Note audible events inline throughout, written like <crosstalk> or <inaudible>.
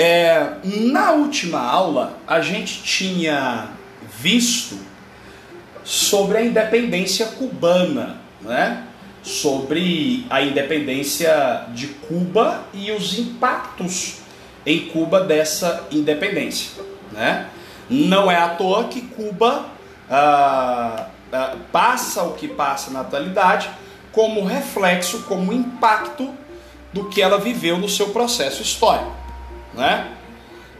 É, na última aula, a gente tinha visto sobre a independência cubana, né? sobre a independência de Cuba e os impactos em Cuba dessa independência. Né? Não é à toa que Cuba ah, ah, passa o que passa na atualidade como reflexo, como impacto do que ela viveu no seu processo histórico. Né?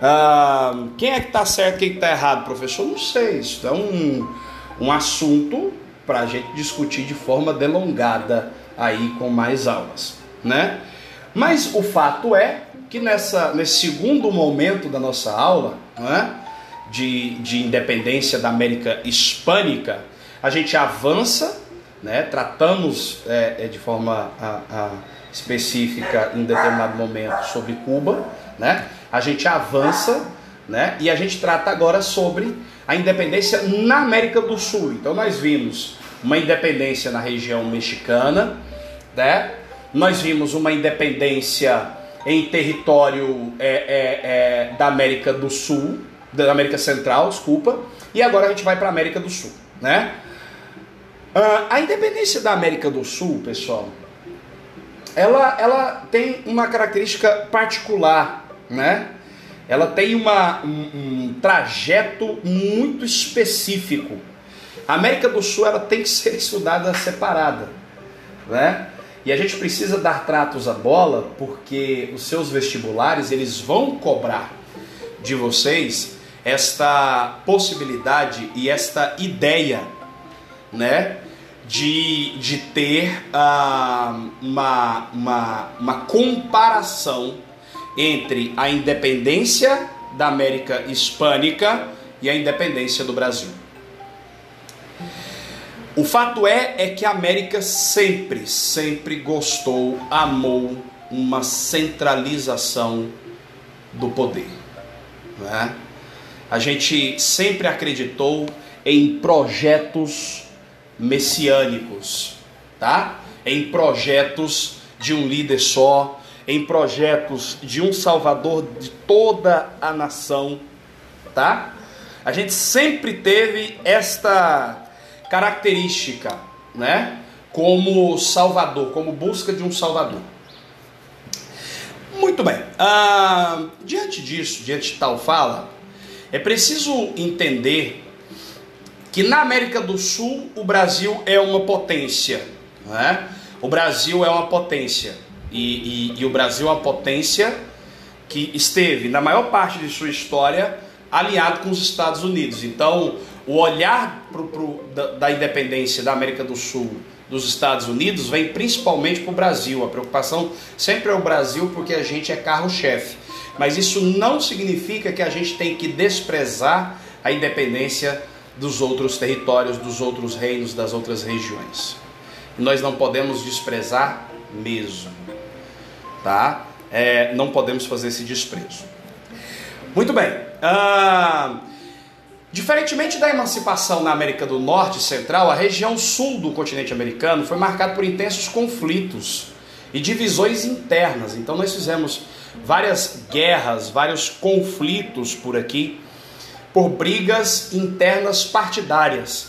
Ah, quem é que está certo, quem está errado, professor? Não sei. Isso é um, um assunto para a gente discutir de forma delongada aí com mais aulas, né? Mas o fato é que nessa, nesse segundo momento da nossa aula, né, de, de independência da América Hispânica, a gente avança, né, tratamos é, é de forma a, a específica em determinado momento sobre Cuba, né? A gente avança, né? E a gente trata agora sobre a independência na América do Sul. Então nós vimos uma independência na região mexicana, né? Nós vimos uma independência em território é, é, é, da América do Sul, da América Central, desculpa, e agora a gente vai para a América do Sul, né? Uh, a independência da América do Sul, pessoal, ela, ela tem uma característica particular, né? Ela tem uma, um, um trajeto muito específico. A América do Sul ela tem que ser <laughs> estudada separada, né? E a gente precisa dar tratos à bola porque os seus vestibulares eles vão cobrar de vocês esta possibilidade e esta ideia, né? de, de ter uh, uma, uma, uma comparação entre a independência da América Hispânica e a independência do Brasil. O fato é, é que a América sempre, sempre gostou, amou uma centralização do poder. Né? A gente sempre acreditou em projetos messiânicos, tá? Em projetos de um líder só, em projetos de um salvador de toda a nação, tá? A gente sempre teve esta característica, né? Como salvador, como busca de um salvador. Muito bem. Ah, diante disso, diante de tal fala, é preciso entender que na América do Sul o Brasil é uma potência. Né? O Brasil é uma potência. E, e, e o Brasil é uma potência que esteve, na maior parte de sua história, alinhado com os Estados Unidos. Então, o olhar pro, pro, da, da, independência da América do Sul dos Estados Unidos vem principalmente para o Brasil. A preocupação sempre é o Brasil porque a gente é carro-chefe. Mas isso não significa que a gente tem que desprezar a independência dos outros territórios, dos outros reinos, das outras regiões. Nós não podemos desprezar mesmo, tá? É, não podemos fazer esse desprezo. Muito bem. Ah, diferentemente da emancipação na América do Norte e Central, a região sul do continente americano foi marcada por intensos conflitos e divisões internas. Então nós fizemos várias guerras, vários conflitos por aqui por brigas internas partidárias.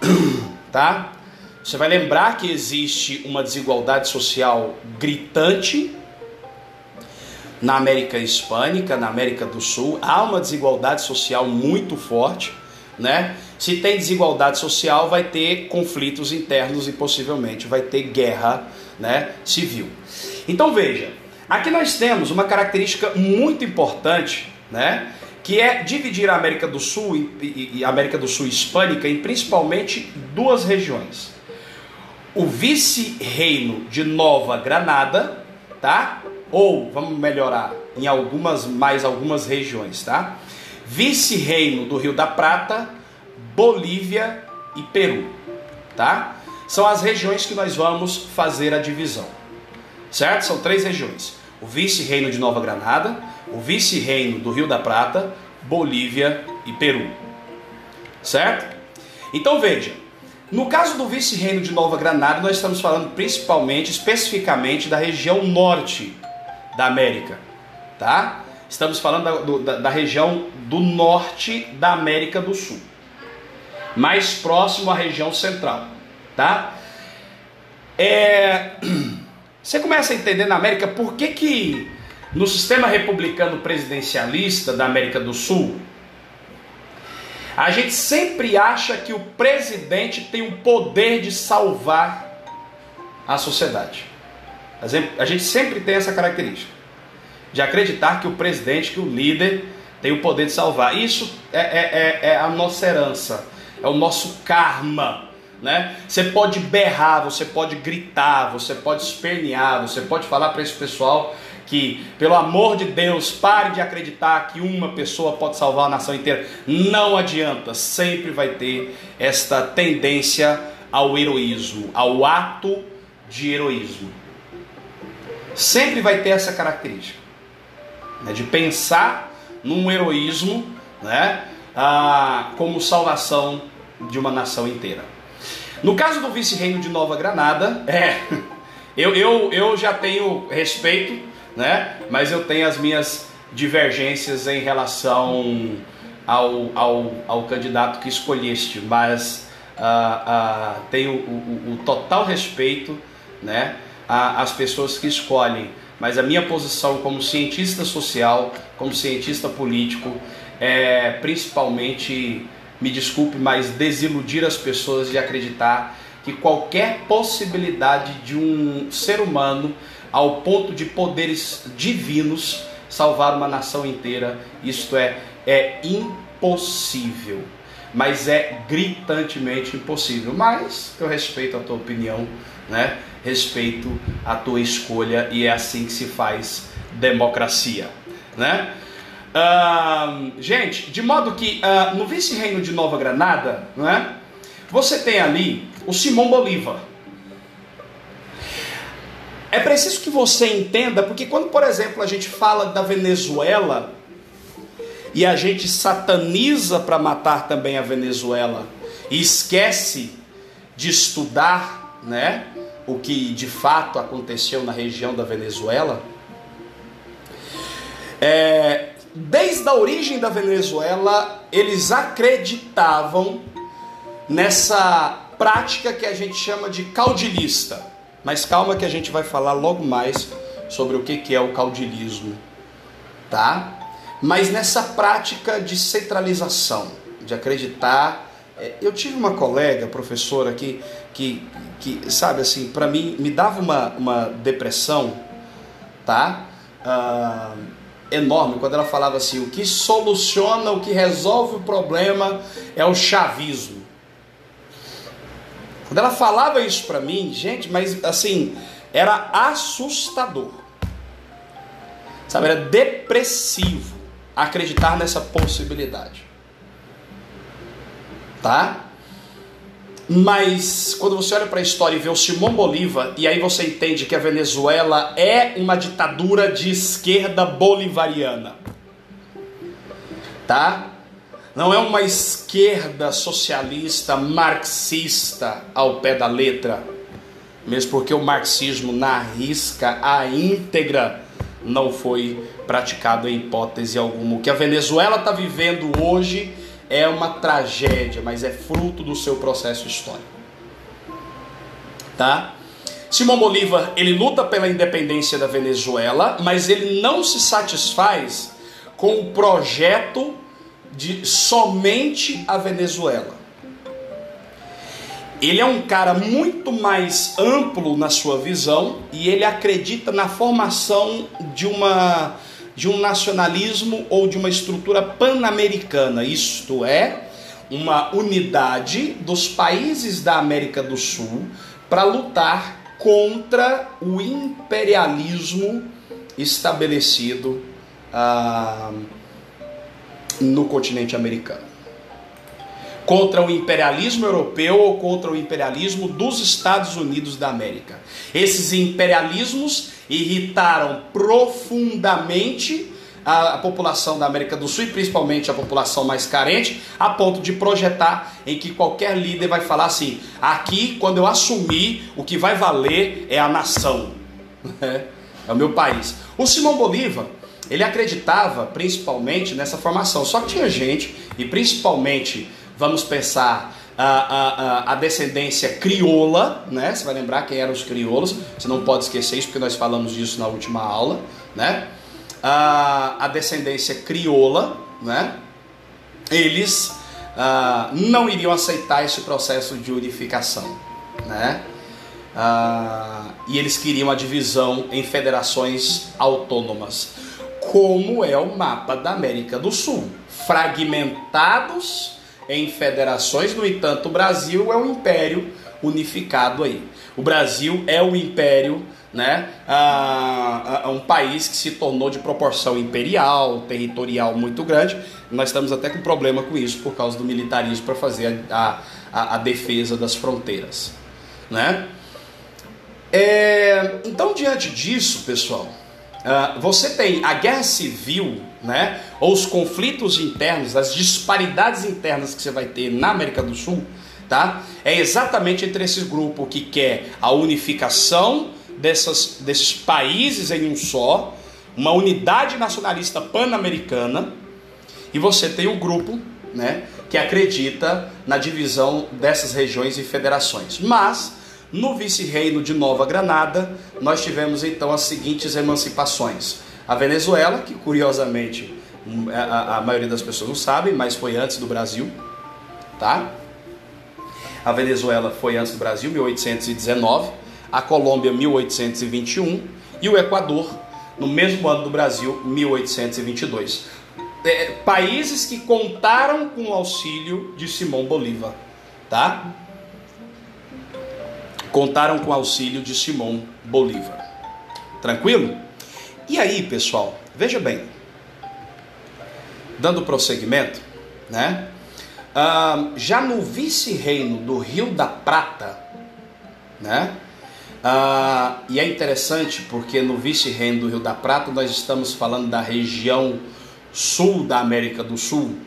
<clears throat> tá? Você vai lembrar que existe uma desigualdade social gritante na América Hispânica, na América do Sul, há uma desigualdade social muito forte, né? Se tem desigualdade social, vai ter conflitos internos e possivelmente vai ter guerra, né, civil. Então veja, aqui nós temos uma característica muito importante, né? que é dividir a América do Sul e, a América do Sul hispânica em principalmente duas regiões. O vice-reino de Nova Granada, tá? Ou vamos melhorar em algumas mais algumas regiões, tá? Vice-reino do Rio da Prata, Bolívia e Peru, tá? São as regiões que nós vamos fazer a divisão. Certo? São três regiões. O vice-reino de Nova Granada, o vice-reino do Rio da Prata, Bolívia e Peru. Certo? Então veja, no caso do vice-reino de Nova Granada, nós estamos falando principalmente, especificamente da região norte da América, tá? Estamos falando da, do, da, da região do norte da América do Sul, mais próximo à região central, tá? É, <clears throat> você começa a entender na América por que, que no sistema republicano presidencialista da América do Sul, a gente sempre acha que o presidente tem o poder de salvar a sociedade. A gente sempre tem essa característica de acreditar que o presidente, que o líder, tem o poder de salvar. Isso é, é, é, é a nossa herança, é o nosso karma. Né? Você pode berrar, você pode gritar, você pode espernear, você pode falar para esse pessoal que, pelo amor de Deus, pare de acreditar que uma pessoa pode salvar a nação inteira. Não adianta, sempre vai ter esta tendência ao heroísmo, ao ato de heroísmo. Sempre vai ter essa característica né, de pensar num heroísmo né, ah, como salvação de uma nação inteira. No caso do vice-reino de Nova Granada, <laughs> é, eu, eu, eu já tenho respeito né? Mas eu tenho as minhas divergências em relação ao, ao, ao candidato que escolheste, mas uh, uh, tenho o, o, o, total respeito, né? às pessoas que escolhem. Mas a minha posição como cientista social, como cientista político, é principalmente, me desculpe, mas desiludir as pessoas de acreditar que qualquer possibilidade de um ser humano ao ponto de poderes divinos salvar uma nação inteira. Isto é, é impossível. Mas é gritantemente impossível. Mas eu respeito a tua opinião, né? Respeito a tua escolha e é assim que se faz democracia, né? Uh, gente, de modo que uh, no vice-reino de Nova Granada, né, você tem ali o Simão Bolívar. É preciso que você entenda, porque quando, por exemplo, a gente fala da Venezuela e a gente sataniza para matar também a Venezuela e esquece de estudar, né, o que de fato aconteceu na região da Venezuela, é, desde a origem da Venezuela, eles acreditavam nessa prática que a gente chama de caudilista. Mas calma que a gente vai falar logo mais sobre o que é o caudilismo, tá? Mas nessa prática de centralização, de acreditar. É, eu tive uma colega, professora, que, que, que sabe assim, para mim, me dava uma, uma depressão, tá? Ah, enorme, quando ela falava assim: o que soluciona, o que resolve o problema é o chavismo. Quando ela falava isso para mim, gente, mas assim, era assustador. Sabe, era depressivo acreditar nessa possibilidade. Tá? Mas quando você olha para a história e vê o Simão Bolívar, e aí você entende que a Venezuela é uma ditadura de esquerda bolivariana. Tá? Não é uma esquerda socialista marxista ao pé da letra, mesmo porque o marxismo na risca a íntegra não foi praticado em hipótese alguma. O que a Venezuela está vivendo hoje é uma tragédia, mas é fruto do seu processo histórico. Tá? Simão Bolívar, ele luta pela independência da Venezuela, mas ele não se satisfaz com o projeto de somente a Venezuela. Ele é um cara muito mais amplo na sua visão e ele acredita na formação de uma de um nacionalismo ou de uma estrutura pan-americana, isto é, uma unidade dos países da América do Sul para lutar contra o imperialismo estabelecido ah, no continente americano. Contra o imperialismo europeu ou contra o imperialismo dos Estados Unidos da América. Esses imperialismos irritaram profundamente a, a, população da América do Sul e principalmente a população mais carente, a ponto de projetar em que qualquer líder vai falar assim: aqui, quando eu assumir, o que vai valer é a nação, <laughs> é o meu país. O Simão Bolívar ele acreditava principalmente nessa formação. Só que tinha gente, e principalmente, vamos pensar, a, a, a, descendência crioula, né? Você vai lembrar quem eram os crioulos, você não pode esquecer isso porque nós falamos disso na última aula, né? A, a descendência crioula, né? Eles não iriam aceitar esse processo de unificação, né? Ah, e eles queriam a divisão em federações autônomas, como é o mapa da América do Sul, fragmentados em federações. No entanto, o Brasil é um império unificado aí. O Brasil é o império, né? Ah, um país que se tornou de proporção imperial, territorial muito grande. Nós estamos até com problema com isso por causa do militarismo para fazer a, a, a defesa das fronteiras, né? É, então, diante disso, pessoal, uh, você tem a guerra civil, né, ou os conflitos internos, as disparidades internas que você vai ter na América do Sul, tá? É exatamente entre esse grupo que quer a unificação dessas, desses países em um só, uma unidade nacionalista pan-americana, e você tem o um grupo, né, que acredita na divisão dessas regiões e federações. Mas no vice-reino de Nova Granada, nós tivemos então as seguintes emancipações. A Venezuela, que curiosamente hum, a, a maioria das pessoas não sabe, mas foi antes do Brasil, tá? A Venezuela foi antes do Brasil, 1819, a Colômbia 1821 e o Equador no mesmo ano do Brasil, 1822. É, países que contaram com o auxílio de Simão Bolívar, tá? Contaram com o auxílio de Simão Bolívar. Tranquilo? E aí, pessoal, veja bem, dando prosseguimento, né? Ah, já no vice-reino do Rio da Prata, né? Ah, e é interessante porque no vice-reino do Rio da Prata nós estamos falando da região sul da América do Sul,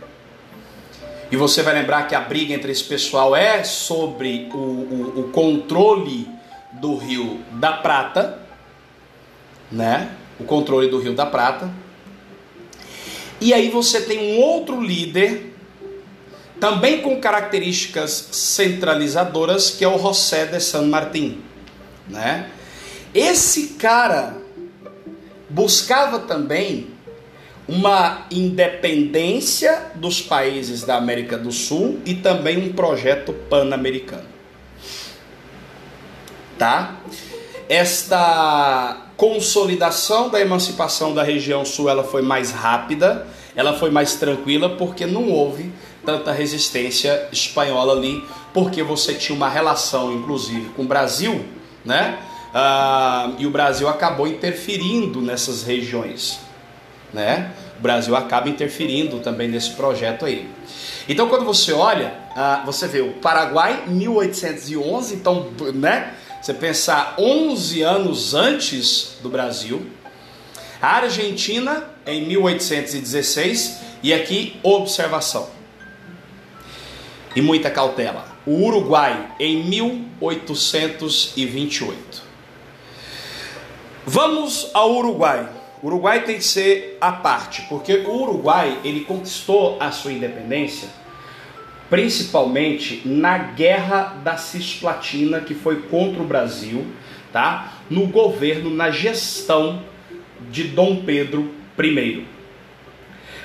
e você vai lembrar que a briga entre esse pessoal é sobre o, o, o controle do Rio da Prata, né? O controle do Rio da Prata. E aí você tem um outro líder, também com características centralizadoras, que é o José de San Martín, né? Esse cara buscava também uma independência dos países da América do Sul e também um projeto pan-americano. Tá? Esta consolidação da emancipação da região sul ela foi mais rápida, ela foi mais tranquila porque não houve tanta resistência espanhola ali, porque você tinha uma relação inclusive com o Brasil, né? Ah, e o Brasil acabou interferindo nessas regiões né? O Brasil acaba interferindo também nesse projeto aí. Então, quando você olha, ah, você vê o Paraguai 1811, então, né? Você pensar 11 anos antes do Brasil, a Argentina em 1816 e aqui observação e muita cautela. O Uruguai em 1828. Vamos ao Uruguai. O Uruguai tem que ser a parte, porque o Uruguai ele conquistou a sua independência principalmente na guerra da Cisplatina que foi contra o Brasil, tá? No governo, na gestão de Dom Pedro I.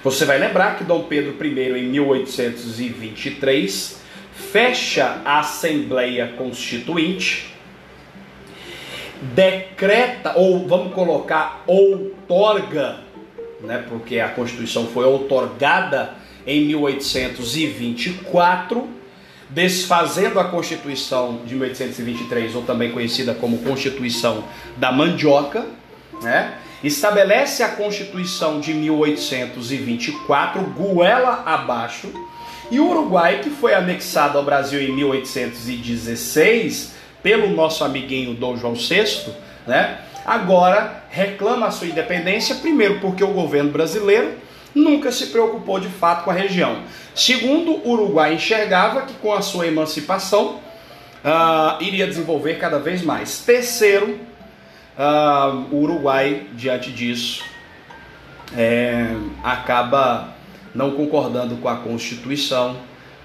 Você vai lembrar que Dom Pedro I em 1823 fecha a Assembleia Constituinte decreta, ou vamos colocar, outorga, né, porque a Constituição foi outorgada em 1824, desfazendo a Constituição de 1823, ou também conhecida como Constituição da Mandioca, né, estabelece a Constituição de 1824, goela abaixo, e o Uruguai, que foi anexado ao Brasil em 1816, pelo nosso amiguinho Dom João VI, né? Agora reclama a sua independência, primeiro porque o governo brasileiro nunca se preocupou de fato com a região. Segundo, o Uruguai enxergava que com a sua emancipação uh, iria desenvolver cada vez mais. Terceiro, uh, o Uruguai, diante disso, é, acaba não concordando com a Constituição,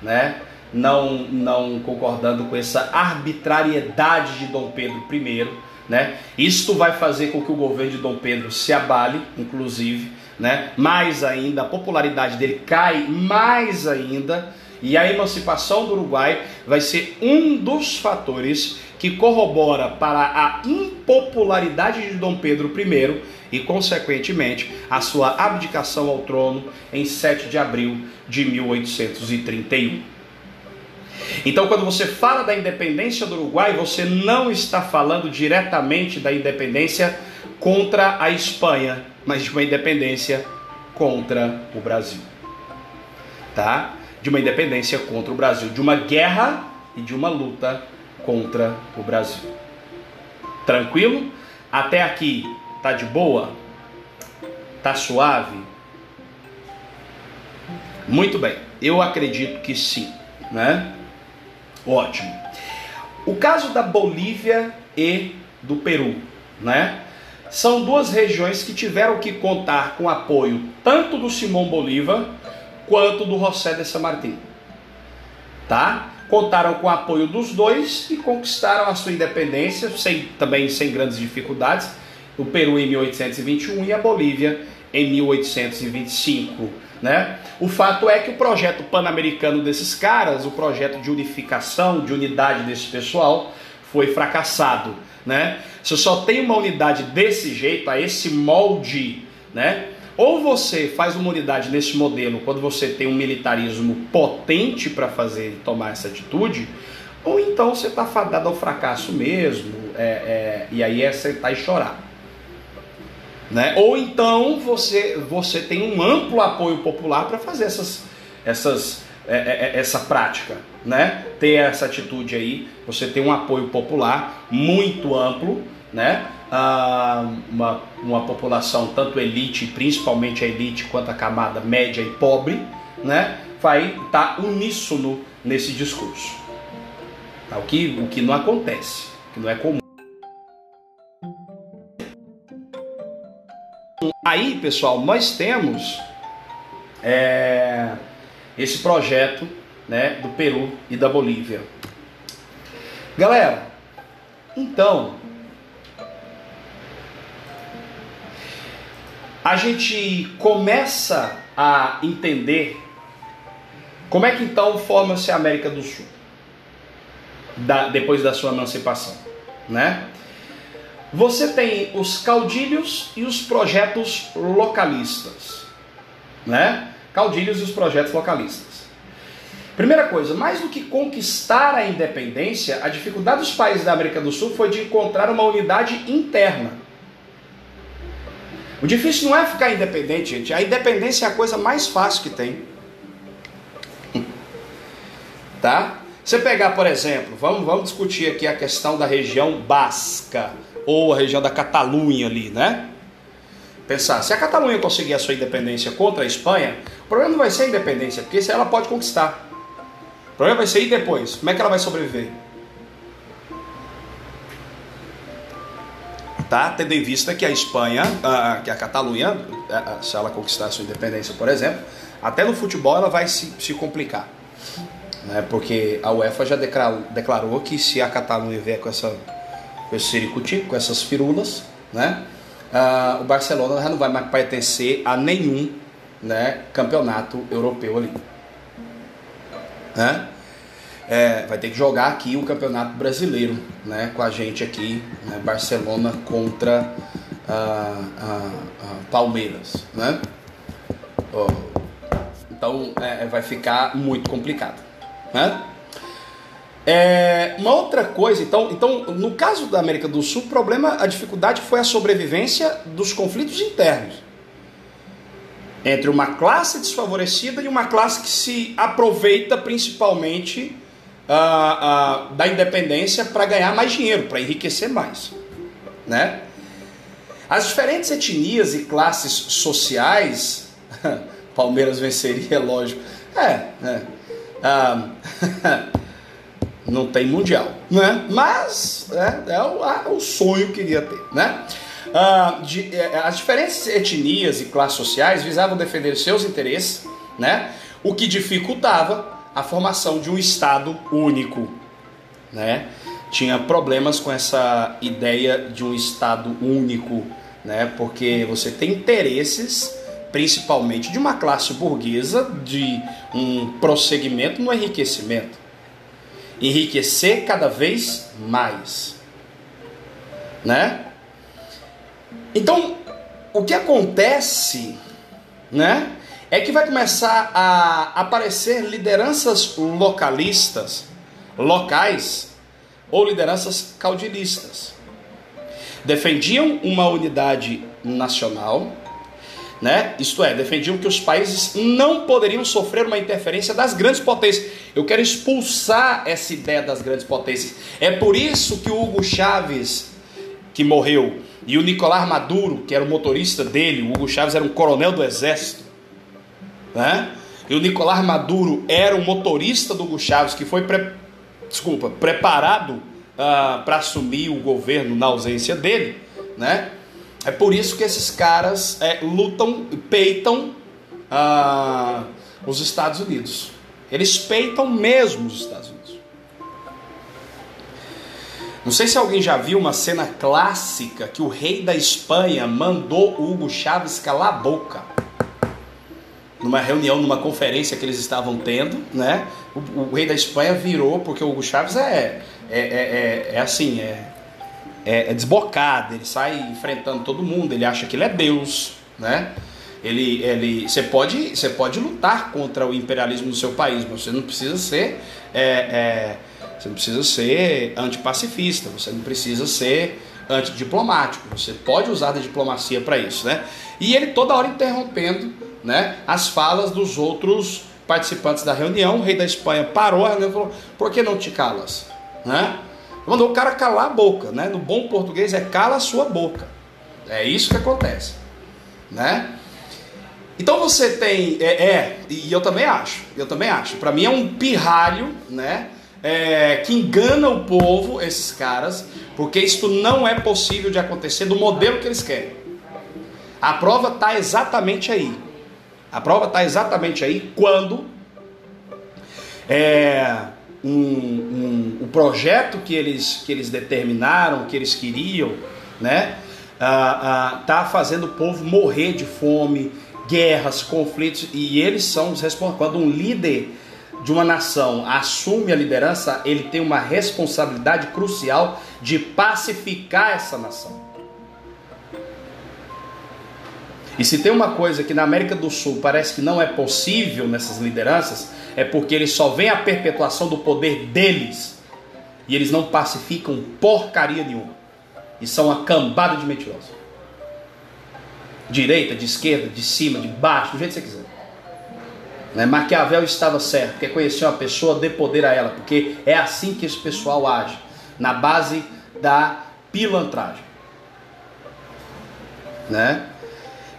né? Não, não concordando com essa arbitrariedade de Dom Pedro I. Né? Isto vai fazer com que o governo de Dom Pedro se abale, inclusive, né? mais ainda, a popularidade dele cai mais ainda, e a emancipação do Uruguai vai ser um dos fatores que corrobora para a impopularidade de Dom Pedro I e, consequentemente, a sua abdicação ao trono em 7 de abril de 1831. Então, quando você fala da independência do Uruguai, você não está falando diretamente da independência contra a Espanha, mas de uma independência contra o Brasil. Tá? De uma independência contra o Brasil, de uma guerra e de uma luta contra o Brasil. Tranquilo? Até aqui tá de boa? Tá suave? Muito bem. Eu acredito que sim, né? Ótimo. O caso da Bolívia e do Peru, né? São duas regiões que tiveram que contar com apoio tanto do Simão Bolívar quanto do José de San Martín. Tá? Contaram com o apoio dos dois e conquistaram a sua independência, sem, também sem grandes dificuldades. O Peru em 1821 e a Bolívia em 1825. Né? O fato é que o projeto pan-americano desses caras, o projeto de unificação, de unidade desse pessoal, foi fracassado. Né? Você só tem uma unidade desse jeito, a esse molde, né? Ou você faz uma unidade nesse modelo quando você tem um militarismo potente para fazer tomar essa atitude, ou então você está fadado ao fracasso mesmo, é, é, e aí é sentar e chorar. Né? Ou então você, você tem um amplo apoio popular para fazer essas, essas, é, é, é, essa prática, né? ter essa atitude aí, você tem um apoio popular muito amplo, né? Ah, uma, uma população, tanto elite, principalmente a elite, quanto a camada média e pobre, né? vai estar tá uníssono nesse discurso. Tá? O, que, o que não acontece, que não é comum. Aí, pessoal, nós temos é, esse projeto né, do Peru e da Bolívia. Galera, então, a gente começa a entender como é que então forma-se a América do Sul da, depois da sua emancipação, né? Você tem os caudilhos e os projetos localistas, né? Caudilhos e os projetos localistas. Primeira coisa, mais do que conquistar a independência, a dificuldade dos países da América do Sul foi de encontrar uma unidade interna. O difícil não é ficar independente, gente. A independência é a coisa mais fácil que tem. Tá? Você pegar, por exemplo, vamos, vamos discutir aqui a questão da região basca ou a região da Catalunha ali, né? Pensar, se a Catalunha conseguir a sua independência contra a Espanha, o problema não vai ser a independência, porque se ela pode conquistar. O problema vai ser e depois, como é que ela vai sobreviver? Tá? Tendo em vista que a Espanha, que a Catalunha, se ela conquistar a sua independência, por exemplo, até no futebol ela vai se, se complicar. Né? Porque a UEFA já declarou, declarou que se a Catalunha vier com essa com esse ciricutico, com essas firulas, né? Ah, o Barcelona já não vai mais pertencer a nenhum né, campeonato europeu ali. Né? É, vai ter que jogar aqui o campeonato brasileiro né, com a gente aqui, né, Barcelona contra a, a, a Palmeiras. Né? Oh, então é, vai ficar muito complicado. Né? É, uma outra coisa, então, então, no caso da América do Sul, o problema, a dificuldade foi a sobrevivência dos conflitos internos entre uma classe desfavorecida e uma classe que se aproveita principalmente uh, uh, da independência para ganhar mais dinheiro, para enriquecer mais, né? As diferentes etnias e classes sociais, <laughs> Palmeiras venceria, lógico. É, é. Uh, <laughs> não tem mundial, né? Mas é, é o, o sonho que queria ter, né? Ah, de, eh, as diferentes etnias e classes sociais visavam defender seus interesses, né? o que dificultava a formação de um Estado único. Né? Tinha problemas com essa ideia de um Estado único, né? porque você tem interesses, principalmente de uma classe burguesa, de um prosseguimento no enriquecimento. Enriquecer cada vez mais. Né? Então, o que acontece, né, é que vai começar a aparecer lideranças localistas, locais ou lideranças caudilistas. Defendiam uma unidade nacional, né? Isto é, defendiam que os países não poderiam sofrer uma interferência das grandes potências. Eu quero expulsar essa ideia das grandes potências. É por isso que o Hugo Chávez, que morreu, e o Nicolás Maduro, que era o motorista dele, o Hugo Chávez era um coronel do exército, né? E o Nicolás Maduro era o motorista do Hugo Chávez, que foi pre... desculpa, preparado uh, ah, para assumir o governo na ausência dele, né? É por isso que esses caras é, lutam, peitam uh, os Estados Unidos. Eles peitam mesmo os Estados Unidos. Não sei se alguém já viu uma cena clássica que o rei da Espanha mandou o Hugo Chávez calar a boca. Numa reunião, numa conferência que eles estavam tendo, né? O, o rei da Espanha virou, porque o Hugo Chávez é, é, é, é, é assim, é, é, é desbocado, ele sai enfrentando todo mundo, ele acha que ele é Deus, né? Ele, ele, você pode, você pode lutar contra o imperialismo do seu país, mas você não precisa ser é, é, você não precisa ser antipacifista, você não precisa ser antidiplomático. Você pode usar da diplomacia para isso, né? E ele toda hora interrompendo, né, as falas dos outros participantes da reunião. O rei da Espanha parou a reunião e falou: "Por que não te calas?", né? Mandou o cara calar a boca, né? No bom português é cala a sua boca. É isso que acontece, né? Então você tem, é, é, e eu também acho, eu também acho. Para mim é um pirralho, né? é, que engana o povo, esses caras, porque isso não é possível de acontecer do modelo que eles querem. A prova está exatamente aí. A prova está exatamente aí quando é, um, um, o projeto que eles, que eles determinaram, que eles queriam, né, ah, ah, tá fazendo o povo morrer de fome, guerras, conflitos, e eles são os responsáveis. Quando um líder de uma nação assume a liderança, ele tem uma responsabilidade crucial de pacificar essa nação. E se tem uma coisa que na América do Sul parece que não é possível nessas lideranças, é porque eles só veem a perpetuação do poder deles e eles não pacificam porcaria nenhuma. E são uma cambada de mentirosos. Direita, de esquerda, de cima, de baixo, do jeito que você quiser. Né? Maquiavel estava certo, porque conhecia uma pessoa, dê poder a ela, porque é assim que esse pessoal age, na base da pilantragem. Né?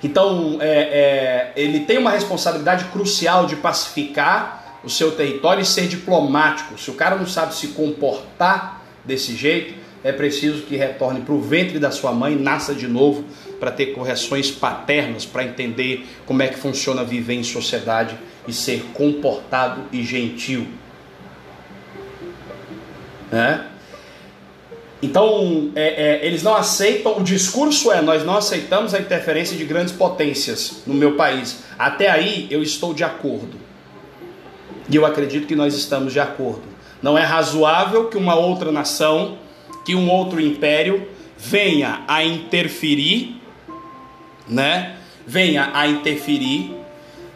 Então, é, é, ele tem uma responsabilidade crucial de pacificar o seu território e ser diplomático. Se o cara não sabe se comportar desse jeito, é preciso que retorne para o ventre da sua mãe, nasça de novo, para ter correções paternas, para entender como é que funciona viver em sociedade e ser comportado e gentil. Né? Então, é, é, eles não aceitam, o discurso é: nós não aceitamos a interferência de grandes potências no meu país. Até aí eu estou de acordo. E eu acredito que nós estamos de acordo. Não é razoável que uma outra nação, que um outro império venha a interferir, né? Venha a interferir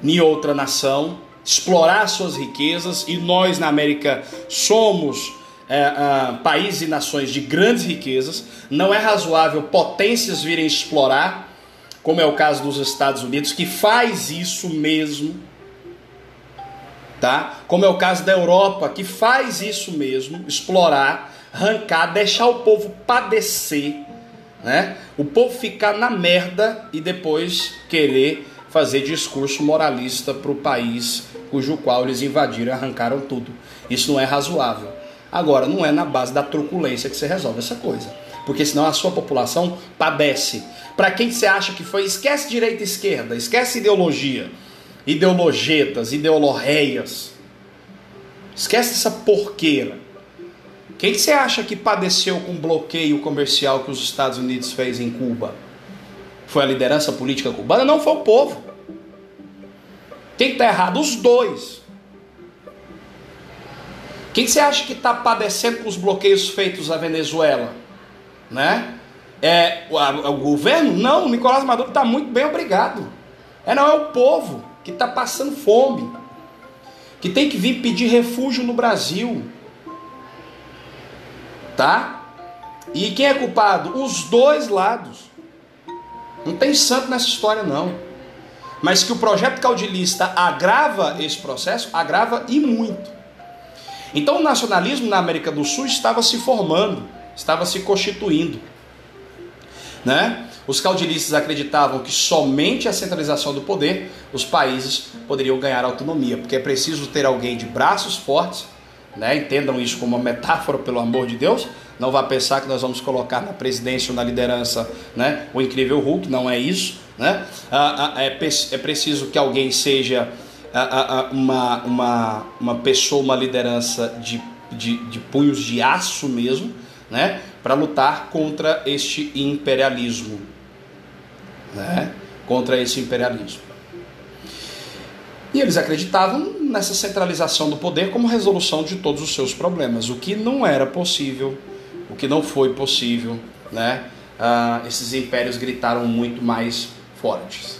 em outra nação, explorar suas riquezas, e nós na América somos é, é, países e nações de grandes riquezas, não é razoável potências virem explorar, como é o caso dos Estados Unidos, que faz isso mesmo, tá? Como é o caso da Europa, que faz isso mesmo, explorar, arrancar, deixar o povo padecer, né? O povo ficar na merda e depois querer fazer discurso moralista para o país cujo qual eles invadiram e arrancaram tudo. Isso não é razoável. Agora, não é na base da truculência que você resolve essa coisa. porque senão a sua população padece. Para quem você acha que foi, esquece direita e esquerda, esquece ideologia, ideologetas, ideolorreias. Esquece essa porqueira. Quem que você acha que padeceu com o bloqueio comercial que os Estados Unidos fez em Cuba? Foi a liderança política cubana? Não, foi o povo. Quem está errado? Os dois. Quem que você acha que está padecendo com os bloqueios feitos à Venezuela? Né? É o, a, o governo? Não, o Nicolás Maduro está muito bem, obrigado. É não, é o povo que está passando fome, que tem que vir pedir refúgio no Brasil tá? E quem é culpado? Os dois lados. Não tem santo nessa história, não. Mas que o projeto caudilista agrava esse processo, agrava e muito. Então o nacionalismo na América do Sul estava se formando, estava se constituindo. Né? Os caudilistas acreditavam que somente a centralização do poder os países poderiam ganhar autonomia, porque é preciso ter alguém de braços fortes né? Entendam isso como uma metáfora, pelo amor de Deus. Não vá pensar que nós vamos colocar na presidência ou na liderança né, o incrível Hulk, não é isso. Né? Ah, ah, é, é preciso que alguém seja uma, uma, uma pessoa, uma liderança de, de, de punhos de aço mesmo, né? para lutar contra este imperialismo. Né? Contra esse imperialismo. E eles acreditavam nessa centralização do poder como resolução de todos os seus problemas, o que não era possível, o que não foi possível, né? Ah, esses impérios gritaram muito mais fortes.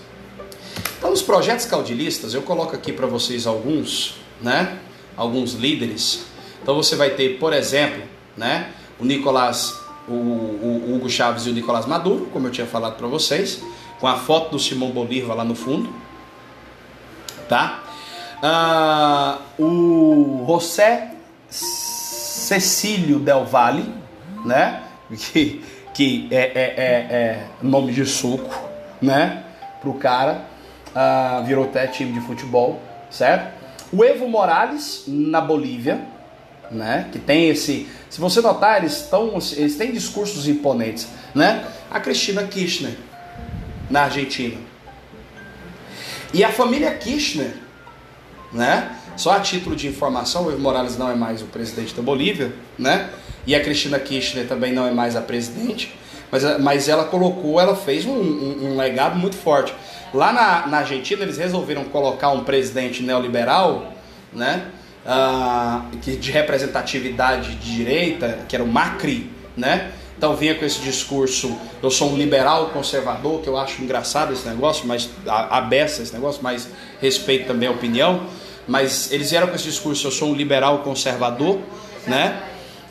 Então, os projetos caudilistas, eu coloco aqui para vocês alguns, né? Alguns líderes. Então, você vai ter, por exemplo, né? O Nicolás, o, o Hugo Chaves e o Nicolás Maduro, como eu tinha falado para vocês, com a foto do Simão Bolívar lá no fundo, tá? Ah, o José Cecílio Del Valle, né? Que, que é, é, é, é nome de suco, né? Pro cara, ah, virou até time de futebol, certo? O Evo Morales na Bolívia, né? Que tem esse, se você notar, eles estão, eles têm discursos imponentes, né? A Cristina Kirchner na Argentina. E a família Kirchner, né? Só a título de informação, o Evo Morales não é mais o presidente da Bolívia, né? E a Cristina Kirchner também não é mais a presidente, mas, mas ela colocou, ela fez um, um, um legado muito forte. Lá na, na, Argentina eles resolveram colocar um presidente neoliberal, né? Ah, que de representatividade de direita, que era o Macri, né? Então vinha com esse discurso, eu sou um liberal conservador, que eu acho engraçado esse negócio, mas a, a beça esse negócio, mas respeito também a opinião. Mas eles vieram com esse discurso, eu sou um liberal conservador, né?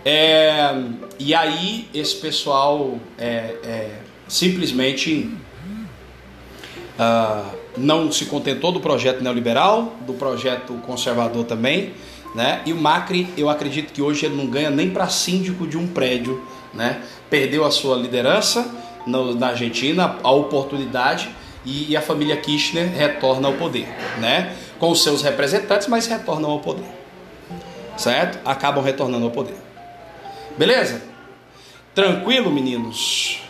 É, e aí esse pessoal é, é, simplesmente uh, não se contentou do projeto neoliberal, do projeto conservador também, né? E o Macri, eu acredito que hoje ele não ganha nem para síndico de um prédio né? Perdeu a sua liderança no, na Argentina, a oportunidade e, e, a família Kirchner retorna ao poder, né? Com os seus representantes, mas retornam ao poder, certo? Acabam retornando ao poder. Beleza? Tranquilo, meninos?